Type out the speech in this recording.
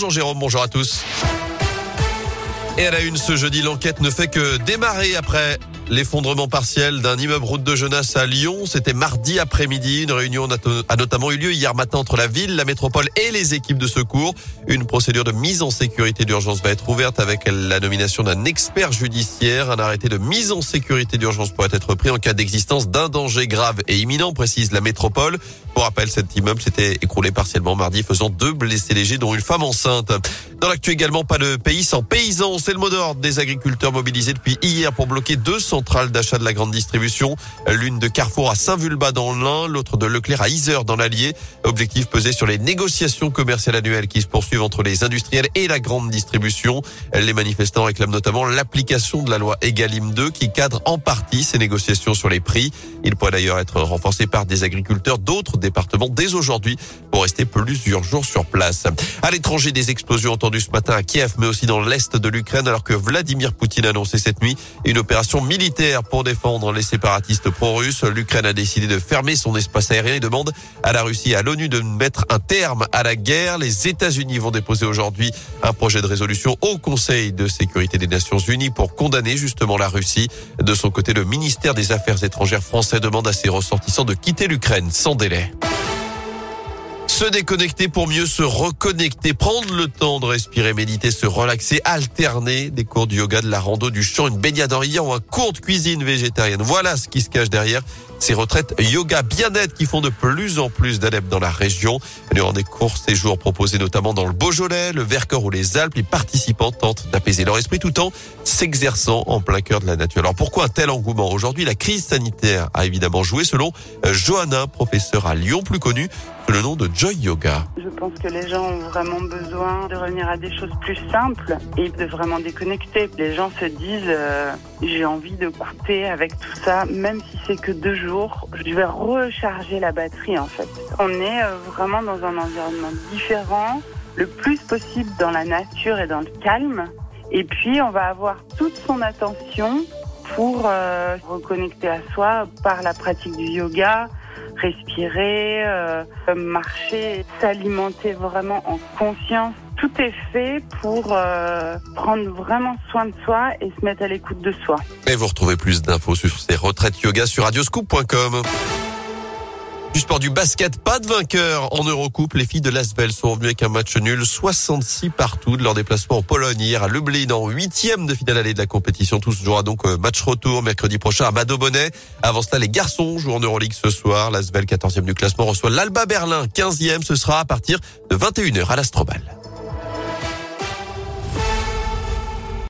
Bonjour Jérôme, bonjour à tous. Et à la une ce jeudi, l'enquête ne fait que démarrer après L'effondrement partiel d'un immeuble route de Genasse à Lyon, c'était mardi après-midi. Une réunion a notamment eu lieu hier matin entre la ville, la métropole et les équipes de secours. Une procédure de mise en sécurité d'urgence va être ouverte avec la nomination d'un expert judiciaire. Un arrêté de mise en sécurité d'urgence pourrait être pris en cas d'existence d'un danger grave et imminent, précise la métropole. Pour rappel, cet immeuble s'était écroulé partiellement mardi, faisant deux blessés légers, dont une femme enceinte. Dans l'actu également, pas de pays sans paysans. C'est le mot d'ordre des agriculteurs mobilisés depuis hier pour bloquer deux centrales d'achat de la grande distribution. L'une de Carrefour à Saint-Vulbas dans l'Ain, l'autre de Leclerc à Isère dans l'Allier. Objectif pesé sur les négociations commerciales annuelles qui se poursuivent entre les industriels et la grande distribution. Les manifestants réclament notamment l'application de la loi Egalim 2 qui cadre en partie ces négociations sur les prix. Il pourrait d'ailleurs être renforcé par des agriculteurs d'autres départements dès aujourd'hui pour rester plusieurs jours sur place. À l'étranger, des explosions entendues ce matin à Kiev, mais aussi dans l'est de l'Ukraine, alors que Vladimir Poutine a annoncé cette nuit une opération militaire pour défendre les séparatistes pro-russes. L'Ukraine a décidé de fermer son espace aérien et demande à la Russie et à l'ONU de mettre un terme à la guerre. Les États-Unis vont déposer aujourd'hui un projet de résolution au Conseil de sécurité des Nations Unies pour condamner justement la Russie. De son côté, le ministère des Affaires étrangères français demande à ses ressortissants de quitter l'Ukraine sans délai. Se déconnecter pour mieux se reconnecter, prendre le temps de respirer, méditer, se relaxer, alterner des cours de yoga, de la rando, du chant, une baignade en riant ou un cours de cuisine végétarienne. Voilà ce qui se cache derrière ces retraites yoga bien-être qui font de plus en plus d'adeptes dans la région. Durant des courts séjours proposés notamment dans le Beaujolais, le Vercors ou les Alpes, les participants tentent d'apaiser leur esprit tout en s'exerçant en plein cœur de la nature. Alors pourquoi un tel engouement? Aujourd'hui, la crise sanitaire a évidemment joué selon Johanna, professeur à Lyon, plus connu le nom de Joy Yoga. Je pense que les gens ont vraiment besoin de revenir à des choses plus simples et de vraiment déconnecter. Les gens se disent euh, j'ai envie de coûter avec tout ça, même si c'est que deux jours je vais recharger la batterie en fait. On est euh, vraiment dans un environnement différent, le plus possible dans la nature et dans le calme. Et puis on va avoir toute son attention pour euh, reconnecter à soi par la pratique du yoga, respirer, euh, marcher, s'alimenter vraiment en conscience. Tout est fait pour prendre vraiment soin de soi et se mettre à l'écoute de soi. Et vous retrouvez plus d'infos sur ces retraites yoga sur radioscoop.com. Du sport du basket, pas de vainqueur en Eurocoupe. Les filles de Lasvel sont revenues avec un match nul, 66 partout de leur déplacement en Pologne hier à Lublin en huitième de finale allée de la compétition. Tous jouera donc euh, match retour mercredi prochain à Bonnet. Avant cela, les garçons jouent en Euroleague ce soir. Lasvel, 14e du classement, reçoit l'Alba Berlin, 15e. Ce sera à partir de 21h à l'Astrobal.